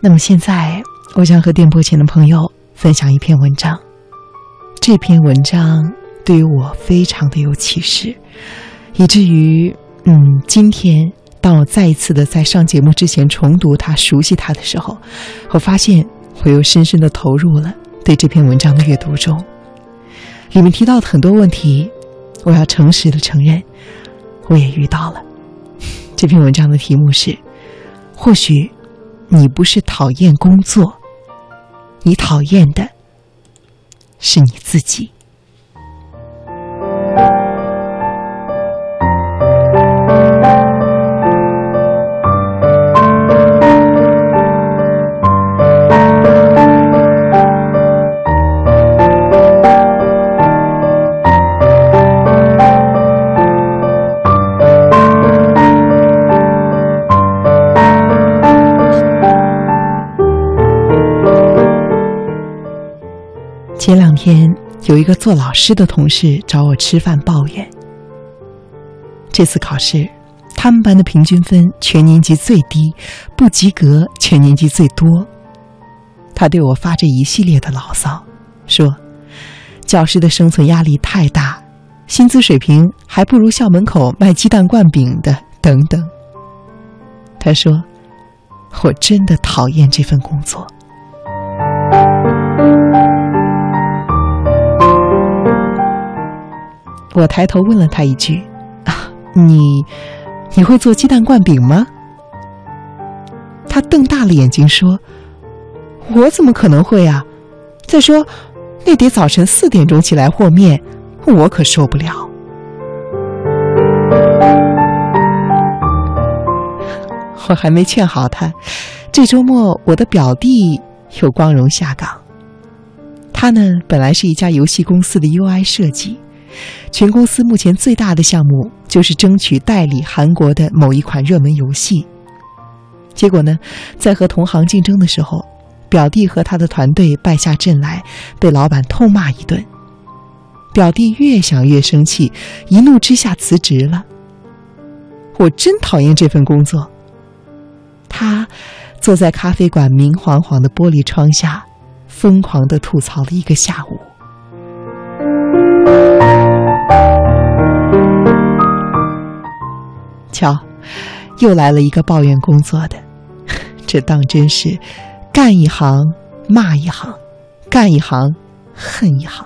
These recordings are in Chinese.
那么现在，我想和电波前的朋友分享一篇文章。这篇文章对于我非常的有启示，以至于，嗯，今天当我再一次的在上节目之前重读它、熟悉它的时候，我发现我又深深的投入了对这篇文章的阅读中。里面提到的很多问题，我要诚实的承认，我也遇到了。这篇文章的题目是：或许你不是讨厌工作，你讨厌的是你自己。有一个做老师的同事找我吃饭，抱怨这次考试他们班的平均分全年级最低，不及格全年级最多。他对我发着一系列的牢骚，说教师的生存压力太大，薪资水平还不如校门口卖鸡蛋灌饼的等等。他说：“我真的讨厌这份工作。”我抬头问了他一句：“啊，你，你会做鸡蛋灌饼吗？”他瞪大了眼睛说：“我怎么可能会啊？再说，那得早晨四点钟起来和面，我可受不了。”我还没劝好他，这周末我的表弟又光荣下岗。他呢，本来是一家游戏公司的 UI 设计。全公司目前最大的项目就是争取代理韩国的某一款热门游戏。结果呢，在和同行竞争的时候，表弟和他的团队败下阵来，被老板痛骂一顿。表弟越想越生气，一怒之下辞职了。我真讨厌这份工作。他坐在咖啡馆明晃晃的玻璃窗下，疯狂的吐槽了一个下午。瞧，又来了一个抱怨工作的，这当真是干一行骂一行，干一行恨一行。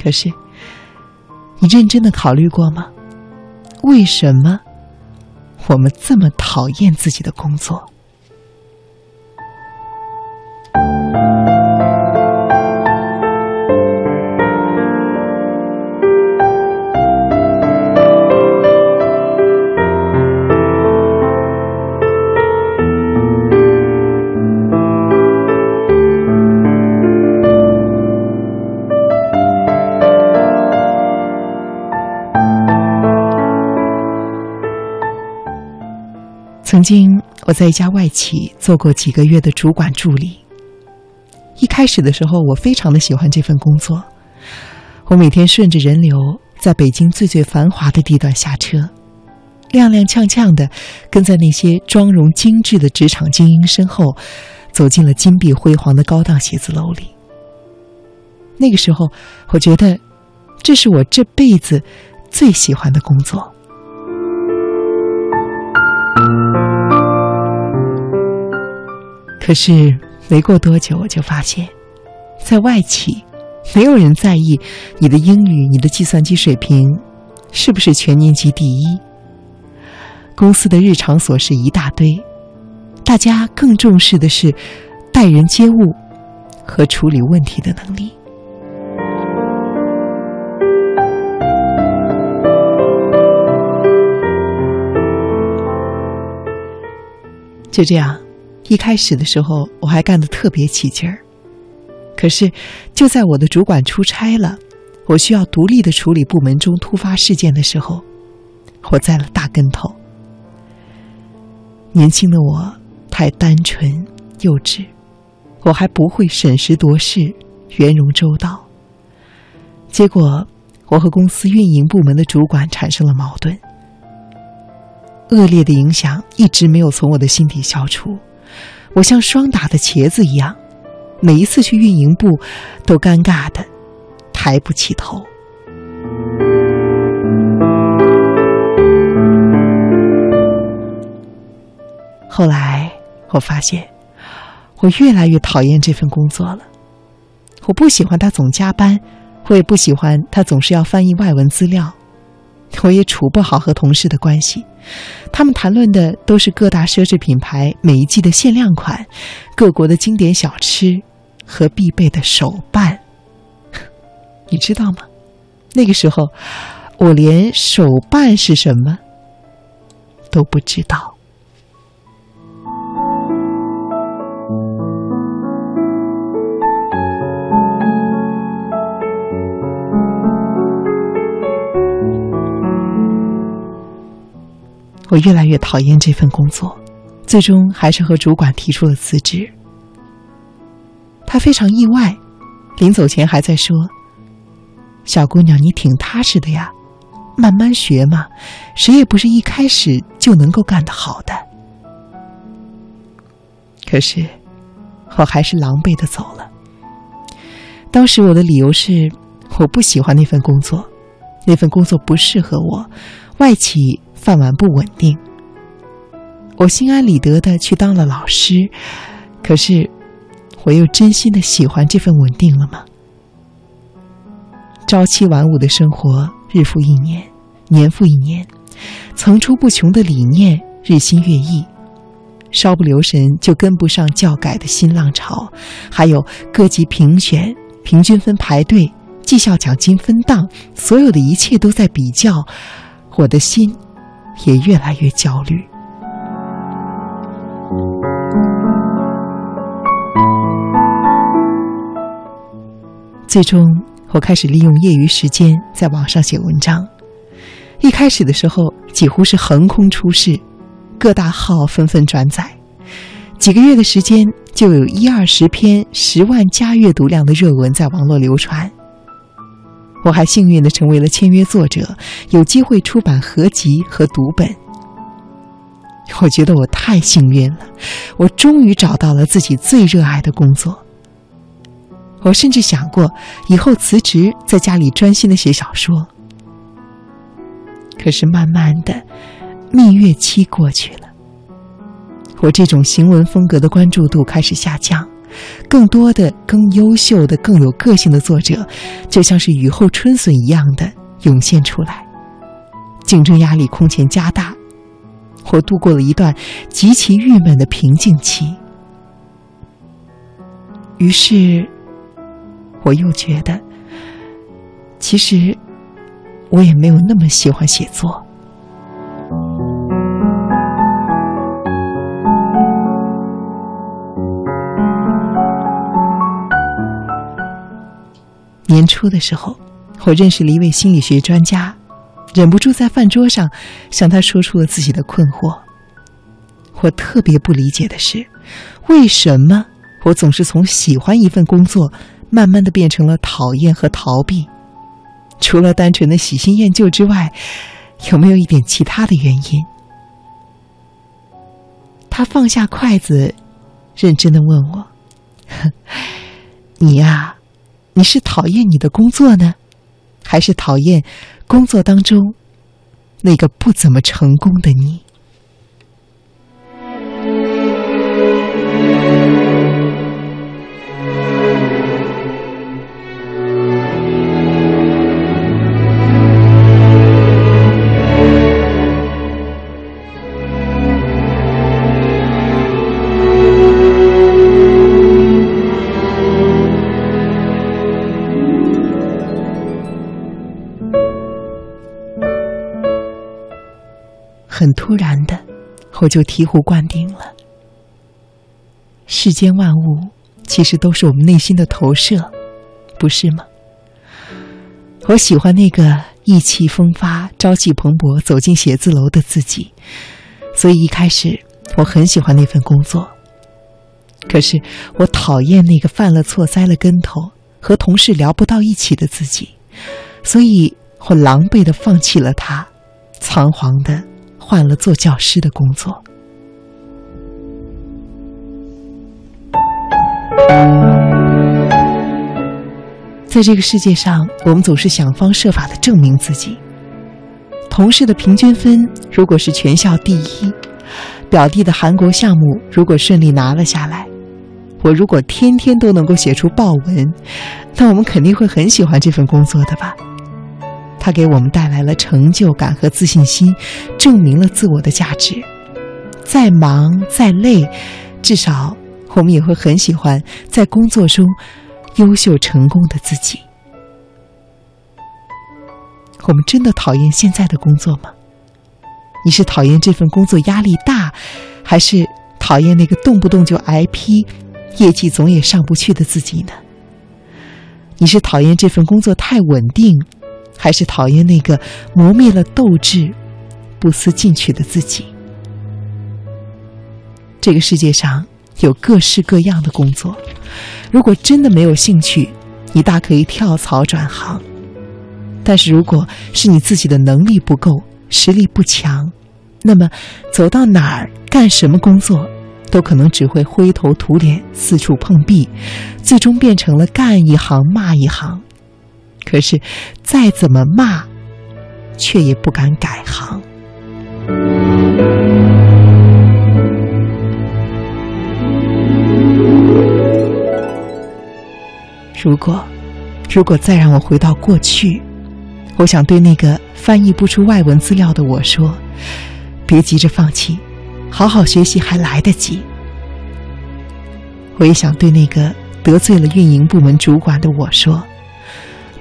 可是，你认真的考虑过吗？为什么我们这么讨厌自己的工作？曾经我在一家外企做过几个月的主管助理。一开始的时候，我非常的喜欢这份工作。我每天顺着人流，在北京最最繁华的地段下车，踉踉跄跄的跟在那些妆容精致的职场精英身后，走进了金碧辉煌的高档写字楼里。那个时候，我觉得这是我这辈子最喜欢的工作。可是没过多久，我就发现，在外企，没有人在意你的英语、你的计算机水平是不是全年级第一。公司的日常琐事一大堆，大家更重视的是待人接物和处理问题的能力。就这样。一开始的时候，我还干得特别起劲儿。可是，就在我的主管出差了，我需要独立的处理部门中突发事件的时候，我栽了大跟头。年轻的我太单纯幼稚，我还不会审时度势、圆融周到。结果，我和公司运营部门的主管产生了矛盾，恶劣的影响一直没有从我的心底消除。我像霜打的茄子一样，每一次去运营部，都尴尬的抬不起头。后来我发现，我越来越讨厌这份工作了。我不喜欢他总加班，我也不喜欢他总是要翻译外文资料。我也处不好和同事的关系，他们谈论的都是各大奢侈品牌每一季的限量款、各国的经典小吃和必备的手办。你知道吗？那个时候，我连手办是什么都不知道。我越来越讨厌这份工作，最终还是和主管提出了辞职。他非常意外，临走前还在说：“小姑娘，你挺踏实的呀，慢慢学嘛，谁也不是一开始就能够干得好的。”可是，我还是狼狈的走了。当时我的理由是，我不喜欢那份工作，那份工作不适合我，外企。饭碗不稳定，我心安理得的去当了老师，可是，我又真心的喜欢这份稳定了吗？朝七晚五的生活，日复一年，年复一年，层出不穷的理念日新月异，稍不留神就跟不上教改的新浪潮，还有各级评选、平均分排队、绩效奖金分档，所有的一切都在比较，我的心。也越来越焦虑。最终，我开始利用业余时间在网上写文章。一开始的时候，几乎是横空出世，各大号纷纷转载。几个月的时间，就有一二十篇十万加阅读量的热文在网络流传。我还幸运的成为了签约作者，有机会出版合集和读本。我觉得我太幸运了，我终于找到了自己最热爱的工作。我甚至想过以后辞职，在家里专心的写小说。可是慢慢的，蜜月期过去了，我这种行文风格的关注度开始下降。更多的、更优秀的、更有个性的作者，就像是雨后春笋一样的涌现出来，竞争压力空前加大。我度过了一段极其郁闷的瓶颈期，于是，我又觉得，其实我也没有那么喜欢写作。年初的时候，我认识了一位心理学专家，忍不住在饭桌上向他说出了自己的困惑。我特别不理解的是，为什么我总是从喜欢一份工作，慢慢的变成了讨厌和逃避？除了单纯的喜新厌旧之外，有没有一点其他的原因？他放下筷子，认真的问我：“ 你呀？”你是讨厌你的工作呢，还是讨厌工作当中那个不怎么成功的你？很突然的，我就醍醐灌顶了。世间万物其实都是我们内心的投射，不是吗？我喜欢那个意气风发、朝气蓬勃走进写字楼的自己，所以一开始我很喜欢那份工作。可是我讨厌那个犯了错、栽了跟头、和同事聊不到一起的自己，所以我狼狈的放弃了他，仓皇的。换了做教师的工作。在这个世界上，我们总是想方设法的证明自己。同事的平均分如果是全校第一，表弟的韩国项目如果顺利拿了下来，我如果天天都能够写出报文，那我们肯定会很喜欢这份工作的吧。它给我们带来了成就感和自信心，证明了自我的价值。再忙再累，至少我们也会很喜欢在工作中优秀成功的自己。我们真的讨厌现在的工作吗？你是讨厌这份工作压力大，还是讨厌那个动不动就挨批、业绩总也上不去的自己呢？你是讨厌这份工作太稳定，还是讨厌那个磨灭了斗志、不思进取的自己？这个世界上有各式各样的工作，如果真的没有兴趣，你大可以跳槽转行。但是，如果是你自己的能力不够、实力不强，那么走到哪儿干什么工作，都可能只会灰头土脸、四处碰壁，最终变成了干一行骂一行。可是，再怎么骂，却也不敢改行。如果，如果再让我回到过去，我想对那个翻译不出外文资料的我说：“别急着放弃，好好学习还来得及。”我也想对那个得罪了运营部门主管的我说：“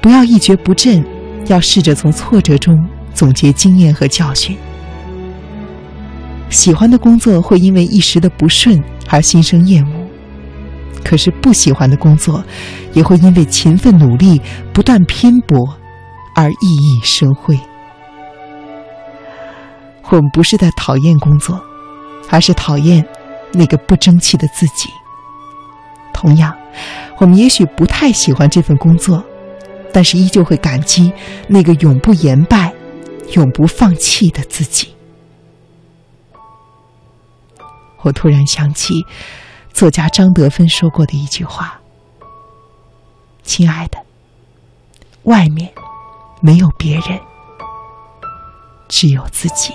不要一蹶不振，要试着从挫折中总结经验和教训。”喜欢的工作会因为一时的不顺而心生厌恶。可是不喜欢的工作，也会因为勤奋努力、不断拼搏而熠熠生辉。我们不是在讨厌工作，而是讨厌那个不争气的自己。同样，我们也许不太喜欢这份工作，但是依旧会感激那个永不言败、永不放弃的自己。我突然想起。作家张德芬说过的一句话：“亲爱的，外面没有别人，只有自己。”